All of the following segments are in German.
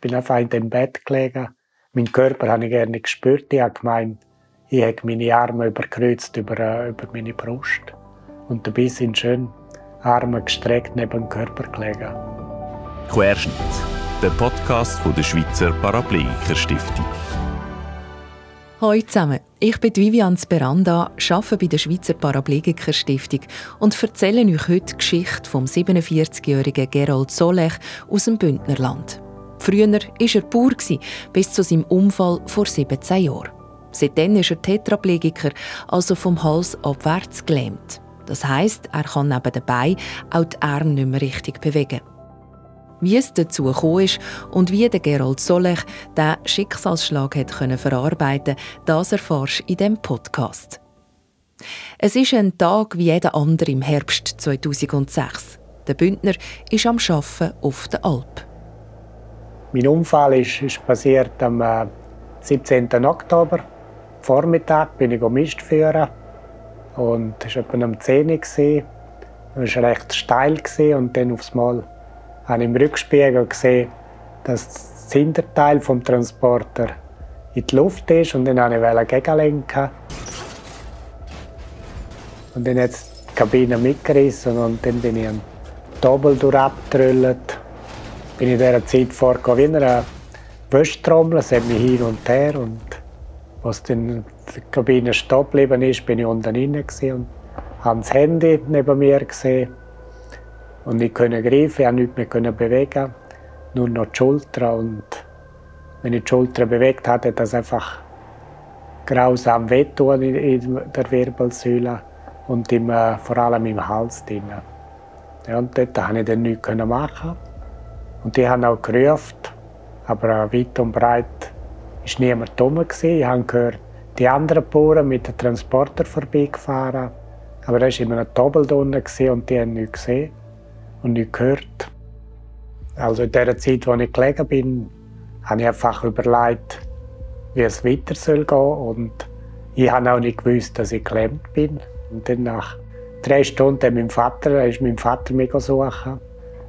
bin einfach in dem Bett gelegen. Mein Körper habe ich gerne gespürt. Ich habe gemeint, ich habe meine Arme überkreuzt über, äh, über meine Brust. Und dabei sind schön Arme gestreckt neben dem Körper gelegen. Querschnitt, der Podcast von der Schweizer Paraplegiker Stiftung. Hallo zusammen, ich bin Vivian Speranda, arbeite bei der Schweizer Paraplegiker Stiftung und erzähle euch heute die Geschichte vom 47-jährigen Gerold Solech aus dem Bündnerland. Früher war er Bauer, bis zu seinem Unfall vor 17 Jahren. Seitdem ist er Tetraplegiker, also vom Hals abwärts gelähmt. Das heisst, er kann neben Beinen auch die Arme nicht mehr richtig bewegen. Wie es dazu gekommen ist und wie der Gerold Solech diesen Schicksalsschlag hat können verarbeiten das erfährst du in diesem Podcast. Es ist ein Tag wie jeder andere im Herbst 2006. Der Bündner ist am Arbeiten auf der Alp. Mein Unfall ist, ist passiert am äh, 17. Oktober. Vormittag bin ich Mist führen und es war etwa um 10 Uhr. Es war recht steil und dann aufs Mal habe ich im Rückspiegel gesehen, dass das Hinterteil des Transporter in die Luft ist und dann wollte ich gegenlenken. Und dann hat die Kabine mitgerissen und dann bin ich am Doppel durchgedrüllt. Bin in dieser Zeit vorgekommen wie eine Wäschtrommel, es hat mich hin und her und als dann die Kabine stehen geblieben ist, bin ich unten drin und habe das Handy neben mir gesehen und nicht können greifen, ich nichts mehr bewegen, nur noch die Schulter. Und wenn ich die Schulter bewegt hatte, hat das einfach grausam wehtun in der Wirbelsäule und im, äh, vor allem im Hals drin. Ja, und dort konnte ich dann nichts machen. Und die haben auch gerufen, aber weit und breit war niemand dumm. Ich habe gehört, die anderen Bauern mit dem Transporter vorbeigefahren. Aber da war immer ein Doppel und die haben nichts gesehen und nicht gehört. Also in der Zeit, wo ich gelegen bin, habe ich einfach überlegt, wie es weiter soll und ich habe auch nicht gewusst, dass ich gelähmt bin. Und dann nach drei Stunden mein Vater, ist mein Vater mich suchen,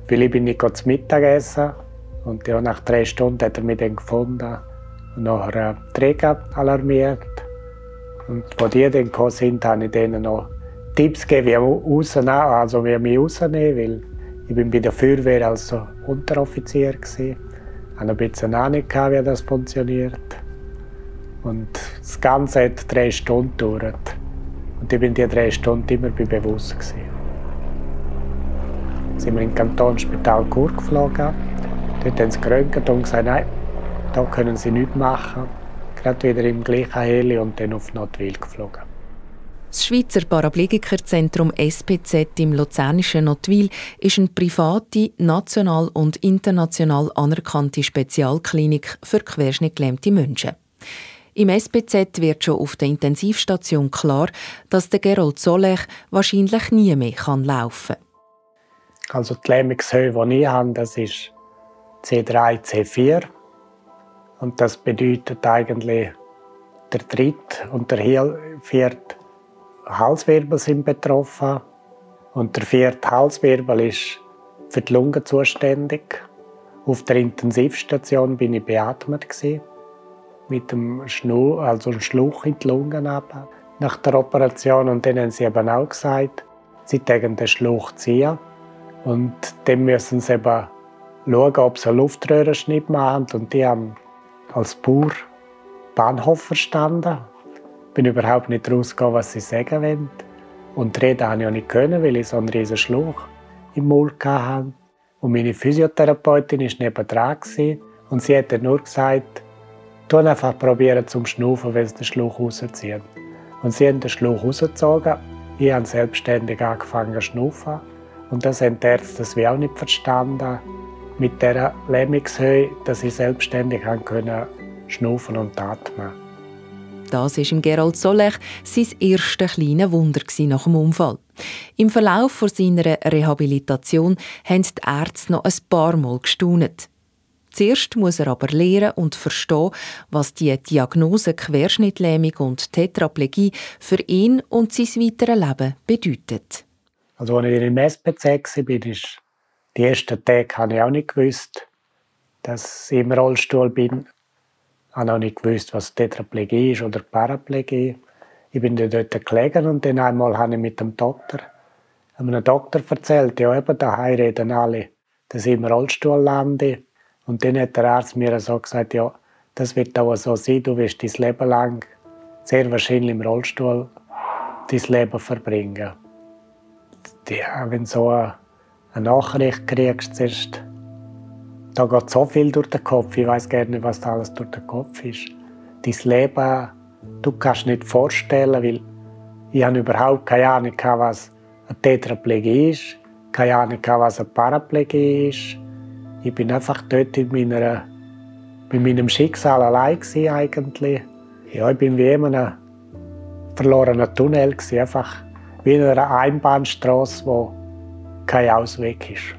ich bin nicht zu Mittag essen und ja, nach drei Stunden hat er mich dann gefunden und nachher äh, Träger alarmiert. Und als die dann gekommen sind, habe ich denen noch Tipps gegeben, wie, rausnehmen, also wie mich rausnehmen, weil ich bin bei der Feuerwehr als Unteroffizier. Ich hatte ein bisschen Ahnung, wie das funktioniert. Und das Ganze hat drei Stunden gedauert. Und ich bin die drei Stunden immer bei bewusst. Gewesen. Sind wir ins Kantonsspital Chur geflogen. Dort haben sie geröntgt und gesagt, nein, da können sie nichts machen. Gerade wieder im gleichen Heli und dann auf Notwil geflogen. Das Schweizer Paraplegikerzentrum SPZ im luzernischen Notwil ist eine private, national und international anerkannte Spezialklinik für querschnittgelähmte Menschen. Im SPZ wird schon auf der Intensivstation klar, dass der Gerold Solech wahrscheinlich nie mehr laufen kann. Also die Lähmungshöhe, die ich habe, das ist C3, C4. Und das bedeutet eigentlich, der dritte und der vierte Halswirbel sind betroffen und der vierte Halswirbel ist für die Lunge zuständig. Auf der Intensivstation bin ich beatmet mit dem Schnu also einem Schluch in die Lunge nach der Operation und dann haben sie eben auch gesagt, sie tägen den Schluch ziehen und dann müssen sie eben schauen, ob sie einen Luftröhrenschnitt machen und die haben als Bauer Bahnhof verstanden bin überhaupt nicht rausgegangen, was sie sagen wollen. Und reden konnte ich auch nicht können, weil ich so einen riesen Schluch im Mund hatte. Und meine Physiotherapeutin war nebendran und sie hat nur gesagt, tu einfach probieren zum Schnaufen, wenn sie den Schluch rauszieht. Und sie haben den Schluch rausgezogen. Ich habe selbstständig angefangen zu schnaufen. Und das haben die Ärzte das auch nicht verstanden. Mit dieser Lähmungshöhe, dass ich selbstständig schnaufen und atmen das war im Gerald Solech sein erstes kleines Wunder nach dem Unfall. Im Verlauf seiner Rehabilitation haben die Ärzte noch ein paar Mal gestaunet. Zuerst muss er aber lernen und verstehen, was die Diagnose Querschnittlähmung und Tetraplegie für ihn und sein weiteres Leben bedeutet. Also als ich im SPC war, die ersten Tage habe ich auch nicht gewusst, dass ich im Rollstuhl bin. Ich habe noch nicht gewusst, was Tetraplegie ist oder Paraplegie. Ich bin dann dort gelegen und dann einmal habe ich mit dem Doktor, einem Doktor erzählt, ja eben, daheim reden alle, dass ich im Rollstuhl lande. Und dann hat der Arzt mir so gesagt, ja, das wird auch so sein, du wirst dein Leben lang sehr wahrscheinlich im Rollstuhl dein Leben verbringen. Ja, wenn du so eine Nachricht kriegst, zuerst, da geht so viel durch den Kopf. Ich weiß gar nicht, was da alles durch den Kopf ist. Dein Leben, du kannst nicht vorstellen, weil ich habe überhaupt keine Ahnung, was eine Tetraplegie ist, keine Ahnung, was eine Paraplegie ist. Ich bin einfach dort in meiner, mit meinem Schicksal allein eigentlich. Ja, ich bin wie in einem verlorenen Tunnel, einfach wie in einer Einbahnstraße, wo kein Ausweg ist.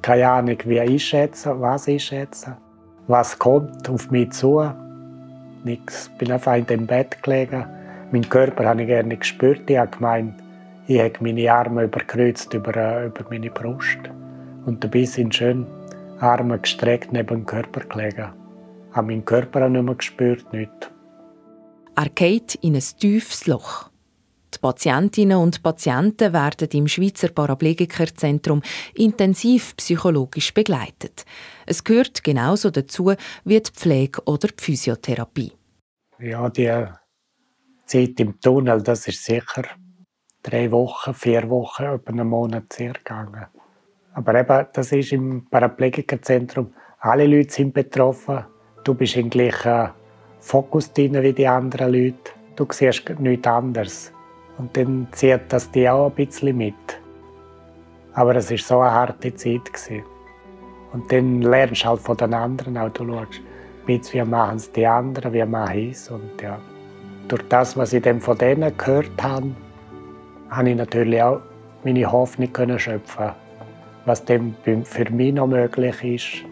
Keine Ahnung, wie einschätzen, was einschätzen, was kommt auf mich zu. Nichts. Ich bin einfach in dem Bett gelegen. Meinen Körper habe ich gerne gespürt. Ich habe gemeint, ich habe meine Arme überkreuzt über, äh, über meine Brust. Und dabei sind schön Arme gestreckt neben dem Körper gelegen. Ich habe meinen Körper auch nicht mehr gespürt, nicht. Er geht in ein tiefes Loch. Die Patientinnen und Patienten werden im Schweizer Paraplegikerzentrum intensiv psychologisch begleitet. Es gehört genauso dazu wie die Pflege oder die Physiotherapie. Ja, die Zeit im Tunnel, das ist sicher drei Wochen, vier Wochen, über einen Monat sehr gegangen. Aber eben, das ist im Paraplegikerzentrum. Alle Leute sind betroffen. Du bist im gleichen Fokus drin wie die anderen Leute. Du siehst nichts anderes. Und dann zieht das dich auch ein bisschen mit. Aber es war so eine harte Zeit. Und dann lernst du halt von den anderen auch. Du schaust, wie machen es die anderen, wie machen es. Und ja, durch das, was ich dann von denen gehört habe, habe ich natürlich auch meine Hoffnung können schöpfen was dann für mich noch möglich ist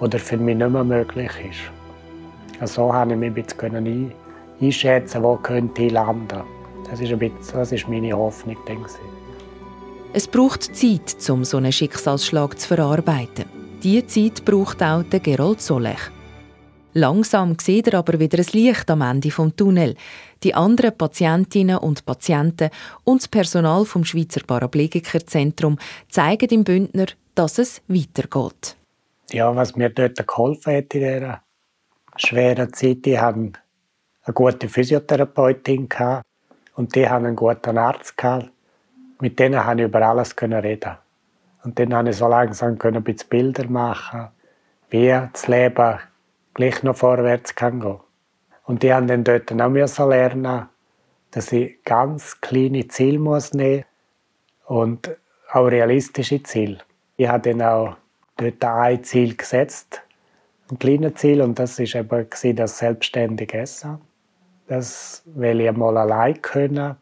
oder für mich nicht mehr möglich ist. Also so konnte ich mich ein bisschen einschätzen, wo könnte ich landen. Das ist, ein bisschen, das ist meine Hoffnung. Denke Es braucht Zeit, um so einen Schicksalsschlag zu verarbeiten. Diese Zeit braucht auch der Gerold Solech. Langsam sieht er aber wieder ein Licht am Ende des Tunnel. Die anderen Patientinnen und Patienten und das Personal vom Schweizer Paraplegikerzentrum zeigen dem Bündner, dass es weitergeht. Ja, was mir dort geholfen hat in dieser schweren Zeit, ich hatte eine gute Physiotherapeutin und die haben einen guten Arzt gehabt. Mit denen konnte ich über alles reden. Und dann konnte ich so langsam ein bisschen Bilder machen, wie das Leben gleich noch vorwärts kann gehen. Und die haben dann dort auch müssen lernen, dass ich ganz kleine Ziele muss nehmen und auch realistische Ziele. Ich habe dann auch dort ein Ziel gesetzt, ein kleines Ziel, und das war eben das selbstständige Essen. Das will ich einmal allein können.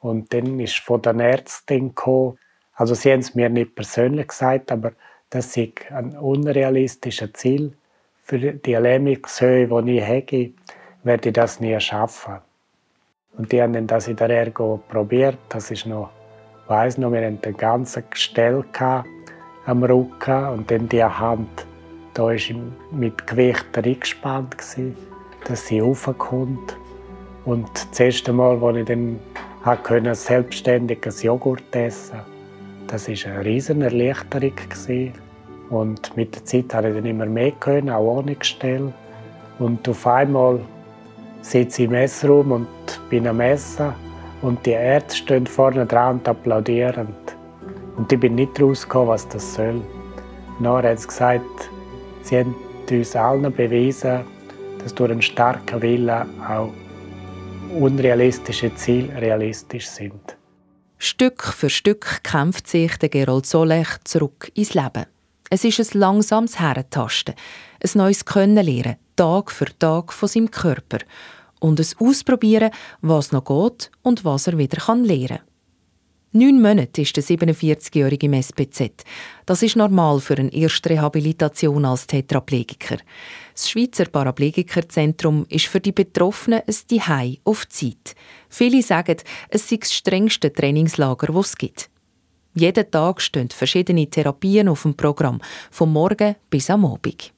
Und dann ist von den Ärzten gekommen, also sie haben es mir nicht persönlich gesagt, aber das ist ein unrealistisches Ziel für die Lähmungshöhe, die ich habe, werde ich das nie schaffen. Und die haben das in der Ergo probiert. Das ist noch, ich weiss noch, wir hatten den ganzen Gestell am Rücken und dann die Hand, da war mit Gewicht eingespannt, dass sie raufkommt. Und das erste Mal, als ich dann konnte, selbstständig ein Joghurt essen das war eine riesige Erleichterung. Und mit der Zeit habe ich dann immer mehr können, auch ohne Gestell. Und auf einmal sitze ich im Messraum und bin am Essen und die Ärzte stehen vorne dran und applaudieren. Und ich bin nicht rausgekommen, was das soll. Nachher hat sie gesagt, sie haben uns allen bewiesen, dass durch einen starken Willen auch unrealistische Ziele realistisch sind. Stück für Stück kämpft sich der Gerold Solech zurück ins Leben. Es ist ein langsames Herentasten, ein neues Können lernen, Tag für Tag von seinem Körper und ein Ausprobieren, was noch geht und was er wieder lernen kann. Neun Monate ist der 47-Jährige im SPZ. Das ist normal für eine erste Rehabilitation als Tetraplegiker. Das Schweizer Paraplegikerzentrum ist für die Betroffenen ein Zuhause auf Zeit. Viele sagen, es sei das strengste Trainingslager, das es gibt. Jeden Tag stehen verschiedene Therapien auf dem Programm, vom Morgen bis am Abend.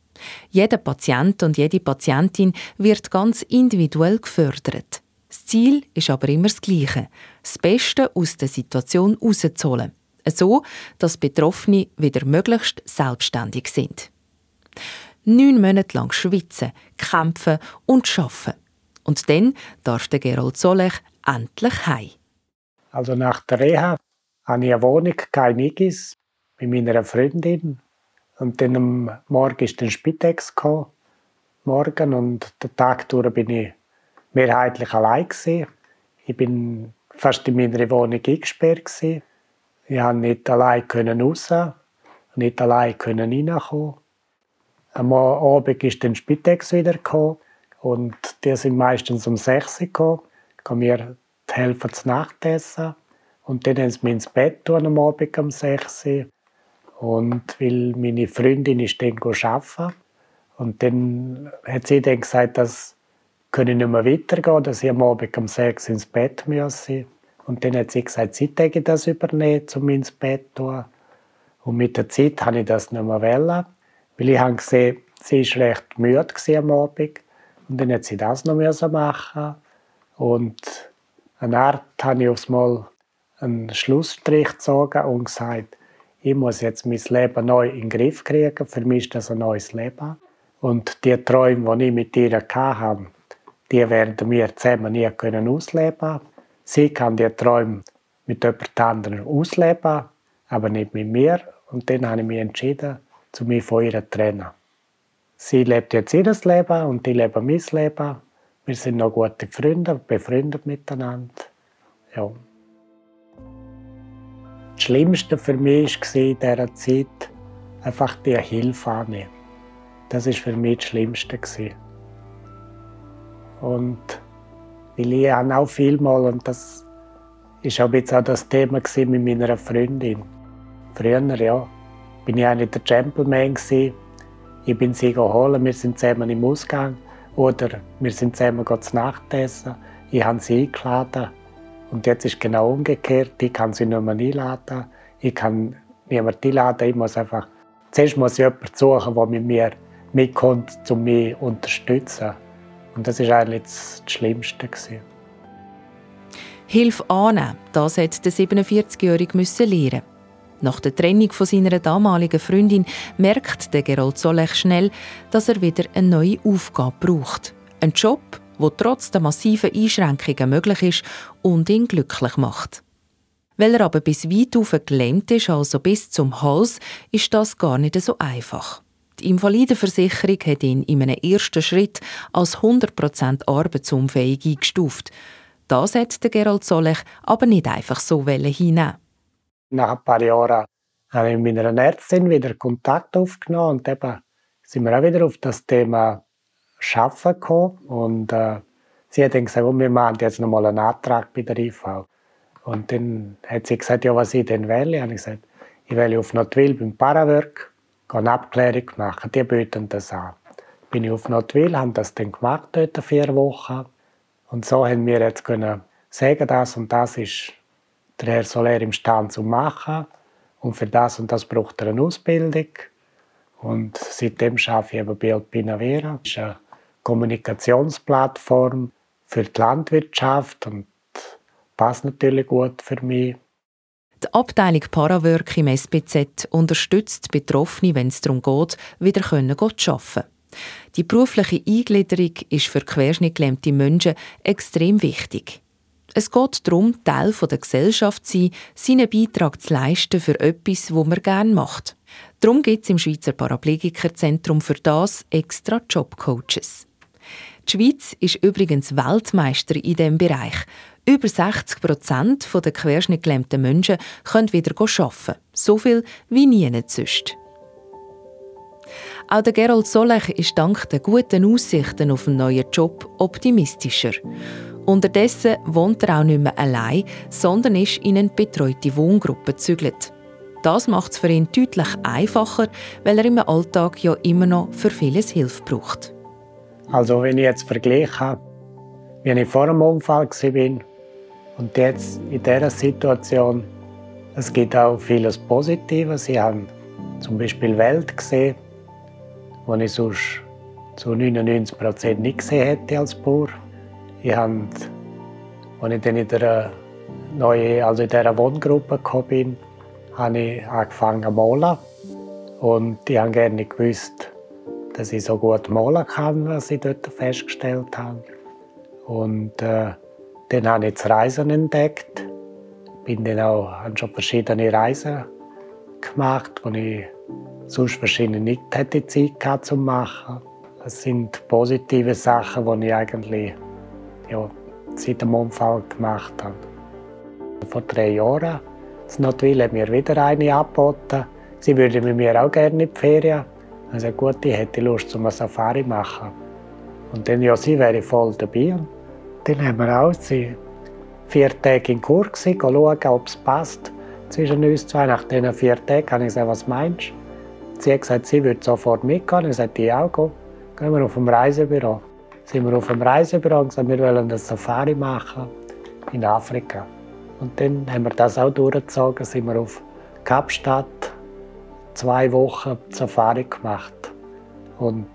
Jeder Patient und jede Patientin wird ganz individuell gefördert. Das Ziel ist aber immer das gleiche: das Beste aus der Situation herauszuholen. So, dass Betroffene wieder möglichst selbstständig sind. Neun Monate lang schwitzen, kämpfen und arbeiten. Und dann darf der Gerold Solech endlich heim. Also nach der Reha hatte ich eine Wohnung, kein Igis, mit meiner Freundin. Und dann am Morgen ist der Spitex gekommen, morgen und den Tag durch bin ich mehrheitlich allein. Ich bin fast in meiner Wohnung eingesperrt gewesen. Ich konnte nicht allein raus, nicht allein können reinkommen. Am Abend ist dann Spitex wieder und die sind meistens um 6 Uhr gekommen, mir helfen zu Nachtessen. Und dann haben sie mich ins Bett tun am Abend um 6 Uhr. Und weil meine Freundin ist dann arbeiten. Und dann hat sie dann gesagt, dass könne nicht mehr weitergehen, dass ich am Abend um 6 Uhr ins Bett müsse. Und dann hat sie gesagt, sie täge das übernehmen, um ins Bett zu tun. Und mit der Zeit habe ich das nicht mehr wollen, weil ich habe gesehen, sie war recht müde am Abend. Und dann hat sie das noch machen Und eine Art habe ich aufs Mal einen Schlussstrich gezogen und gesagt, ich muss jetzt mein Leben neu in den Griff kriegen. Für mich ist das ein neues Leben. Und die Träume, die ich mit ihr hatte, die werden wir zusammen nie können ausleben Sie kann die Träume mit jemand anderem ausleben, aber nicht mit mir. Und dann habe ich mich entschieden, zu mir von ihr zu trennen. Sie lebt jetzt ihr Leben und ich lebe mein Leben. Wir sind noch gute Freunde, befreundet miteinander. Ja. Das Schlimmste für mich war in dieser Zeit einfach die Hilfe annehmen. Das war für mich das Schlimmste. Und ich habe auch viel mal, und das war auch jetzt auch das Thema mit meiner Freundin. Früher, ja, bin ich eigentlich der Gentleman gewesen. Ich bin sie geholt, wir sind zusammen im Ausgang oder wir sind zusammen zu Nacht essen. Ich habe sie eingeladen und jetzt ist genau umgekehrt. Ich kann sie nicht mehr einladen. Ich kann niemanden einladen. Ich muss einfach, zuerst muss ich jemanden suchen, der mit mir mitkommt, um mich zu unterstützen. Und das war eigentlich das Schlimmste. Hilfe annehmen, das hat der 47-Jährige lernen. Nach der Trennung von seiner damaligen Freundin merkt der Gerold Solech schnell, dass er wieder eine neue Aufgabe braucht. Ein Job, der trotz der massiven Einschränkungen möglich ist und ihn glücklich macht. Weil er aber bis weit auf gelähmt ist, also bis zum Hals, ist das gar nicht so einfach. Die Invalidenversicherung hat ihn in einem ersten Schritt als 100% arbeitsunfähig eingestuft. Das hat der Gerald Solech aber nicht einfach so hinnehmen. Nach ein paar Jahren habe ich mit einer Ärztin wieder Kontakt aufgenommen und eben sind wir auch wieder auf das Thema Schaffen gekommen. Und äh, sie hat dann gesagt, oh, wir machen jetzt noch mal einen Antrag bei der IV. Und dann hat sie gesagt, ja, was ich denn wähle. Und ich gesagt, ich wähle auf Notwil beim Parawork eine Abklärung machen. Die bieten das an. Bin ich auf Notwil, haben das dann gemacht, dort vier Wochen. Und so haben wir jetzt können sagen, das und das ist der Herr Soler imstande zu machen. Und für das und das braucht er eine Ausbildung. Und seitdem arbeite ich eben bei Alpina Vera. Das ist eine Kommunikationsplattform für die Landwirtschaft und passt natürlich gut für mich. Die Abteilung Parawork im SPZ unterstützt Betroffene, wenn es darum geht, wieder zu arbeiten. Die berufliche Eingliederung ist für querschnittgelähmte Menschen extrem wichtig. Es geht darum, Teil der Gesellschaft zu sein, seinen Beitrag zu leisten für etwas, das man gerne macht. Darum gibt es im Schweizer Paraplegikerzentrum für das extra Jobcoaches. Die Schweiz ist übrigens Weltmeister in diesem Bereich. Über 60 Prozent der querschnittgelähmten Menschen können wieder arbeiten. So viel wie nie sonst. Auch der Gerold Solech ist dank der guten Aussichten auf einen neuen Job optimistischer. Unterdessen wohnt er auch nicht mehr allein, sondern ist in eine betreute Wohngruppe gezügelt. Das macht es für ihn deutlich einfacher, weil er im Alltag ja immer noch für vieles Hilfe braucht. Also wenn ich jetzt vergleiche, wie ich vor dem Unfall war und jetzt in dieser Situation Es gibt auch vieles Positives. Ich habe zum Beispiel Welt gesehen, die ich sonst zu 99 Prozent nicht gesehen hätte als Bauer. Ich habe, als ich dann in der neuen, also in dieser Wohngruppe gekommen bin, habe ich angefangen zu malen. Und ich habe gerne gewusst, dass ich so gut malen kann, was ich dort festgestellt habe. Und äh, dann habe ich das Reisen entdeckt. Bin dann auch, habe schon verschiedene Reisen gemacht, die ich sonst wahrscheinlich nicht hätte Zeit gehabt zu machen. Es sind positive Sachen, die ich eigentlich ja, seit dem Unfall gemacht habe. Vor drei Jahren Notwil hat mir wieder eine angeboten. Sie würde mit mir auch gerne in die Ferien. Ich sagte, gut, ich hätte Lust, um eine Safari zu machen. Und dann, ja, sie wäre voll dabei. Und dann haben wir auch sie vier Tage in Kur gewesen, schauen, ob es passt zwischen uns zwei. Nach diesen vier Tagen habe ich gesagt, was meinst du? Sie hat gesagt, sie würde sofort mitgehen. Ich sagte, ich auch. Gehen. gehen wir auf dem Reisebüro. Sind wir auf dem Reisebüro und gesagt, wir wollen eine Safari machen in Afrika. Und dann haben wir das auch durchgezogen, sind wir auf Kapstadt zwei Wochen Safari gemacht. Und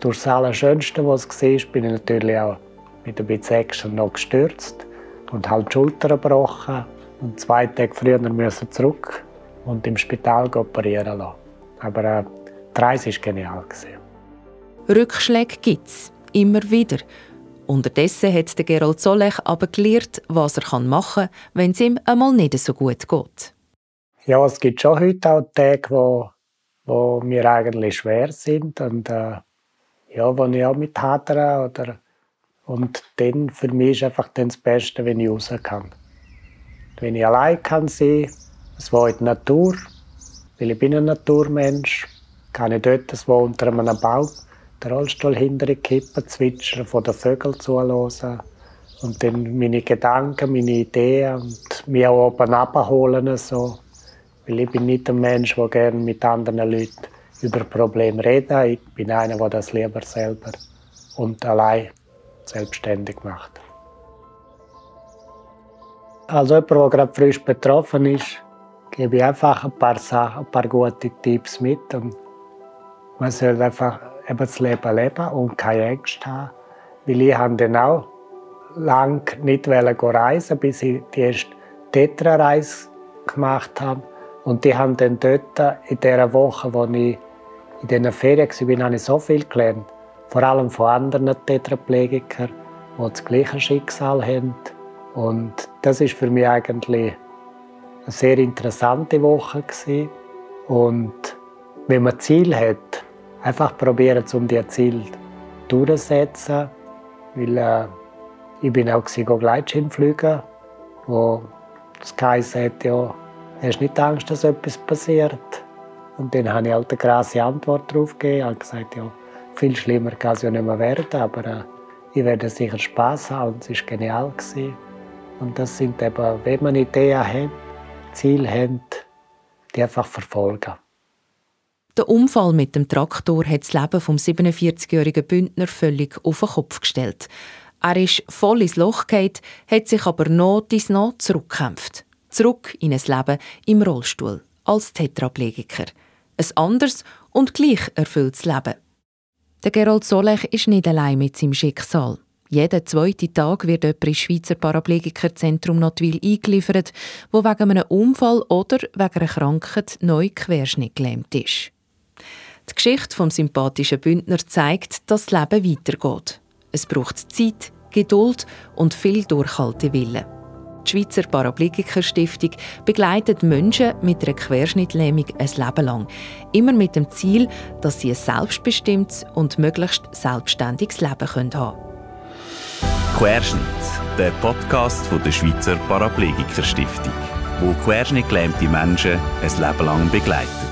durch das Allerschönste, was es war, bin ich natürlich auch mit ein bisschen Action noch gestürzt und halt die Schulter gebrochen. Und zwei Tage früher müssen zurück und im Spital operieren lassen. Aber äh, die Reise war genial. Rückschläge gibt es, immer wieder. Unterdessen hat Gerald Zollech aber gelernt, was er machen kann, wenn es ihm einmal nicht so gut geht. Ja, es gibt schon heute auch Tage, wo, wo mir eigentlich schwer sind und äh, ja, wo ich auch mit hadere oder und dann für mich ist einfach das Beste, wenn ich raus kann. Wenn ich allein kann sein, es war in der Natur, weil ich bin ein Naturmensch, kann ich dort wo unter einem Baum den Rollstuhl hinter kippen, zwitschern von den Vögeln zuhören und dann meine Gedanken, meine Ideen und mich auch oben abholen. So. Weil ich bin nicht ein Mensch, der gerne mit anderen Leuten über Probleme redet. Ich bin einer, der das lieber selber und allein selbstständig macht. Also jemand, der gerade frisch betroffen ist, gebe ich einfach ein paar Sachen, ein paar gute Tipps mit. Und man soll einfach eben das Leben leben und keine Ängste haben. Weil ich habe dann auch lange nicht reisen bis ich die erste Tetra-Reise gemacht habe. Und die haben dann dort in dieser Woche, wo ich in diesen Ferien war, habe ich so viel gelernt. Vor allem von anderen Tetraplegikern, die das gleiche Schicksal haben. Und das ist für mich eigentlich eine sehr interessante Woche. Gewesen. Und wenn man Ziel hat, einfach probieren, um die Ziel durchzusetzen. Weil äh, ich bin auch Gleitschirm fliegen, wo das geheißen hat, ja, hast nicht Angst, dass etwas passiert. Und dann habe ich halt eine krasse Antwort darauf gegeben. Ich habe gesagt, ja, viel schlimmer kann es ja nicht mehr werden, aber äh, ich werde sicher Spass haben und es war genial. Gewesen. Und das sind eben, wenn man Ideen hat, Ziele hat, die einfach verfolgen. Der Unfall mit dem Traktor hat das Leben vom 47-jährigen Bündner völlig auf den Kopf gestellt. Er ist voll ins Loch gefallen, hat sich aber noch ins noch zurückgekämpft. Zurück in ein Leben im Rollstuhl, als Tetraplegiker. Ein anderes und gleich erfülltes Leben. Der Gerold Solech ist nicht allein mit seinem Schicksal. Jeden zweiten Tag wird jemand ins Schweizer Paraplegikerzentrum Notwil eingeliefert, wo wegen einem Unfall oder wegen einer Krankheit neu Querschnitt gelähmt ist. Die Geschichte vom sympathischen Bündner zeigt, dass das Leben weitergeht. Es braucht Zeit, Geduld und viel Durchhaltewillen. Die Schweizer Paraplegiker Stiftung begleitet Menschen mit einer Querschnittlähmung ein Leben lang. Immer mit dem Ziel, dass sie ein selbstbestimmtes und möglichst selbstständiges Leben haben können. Querschnitt, der Podcast der Schweizer Paraplegiker Stiftung, wo querschnittgelähmte Menschen ein Leben lang begleitet.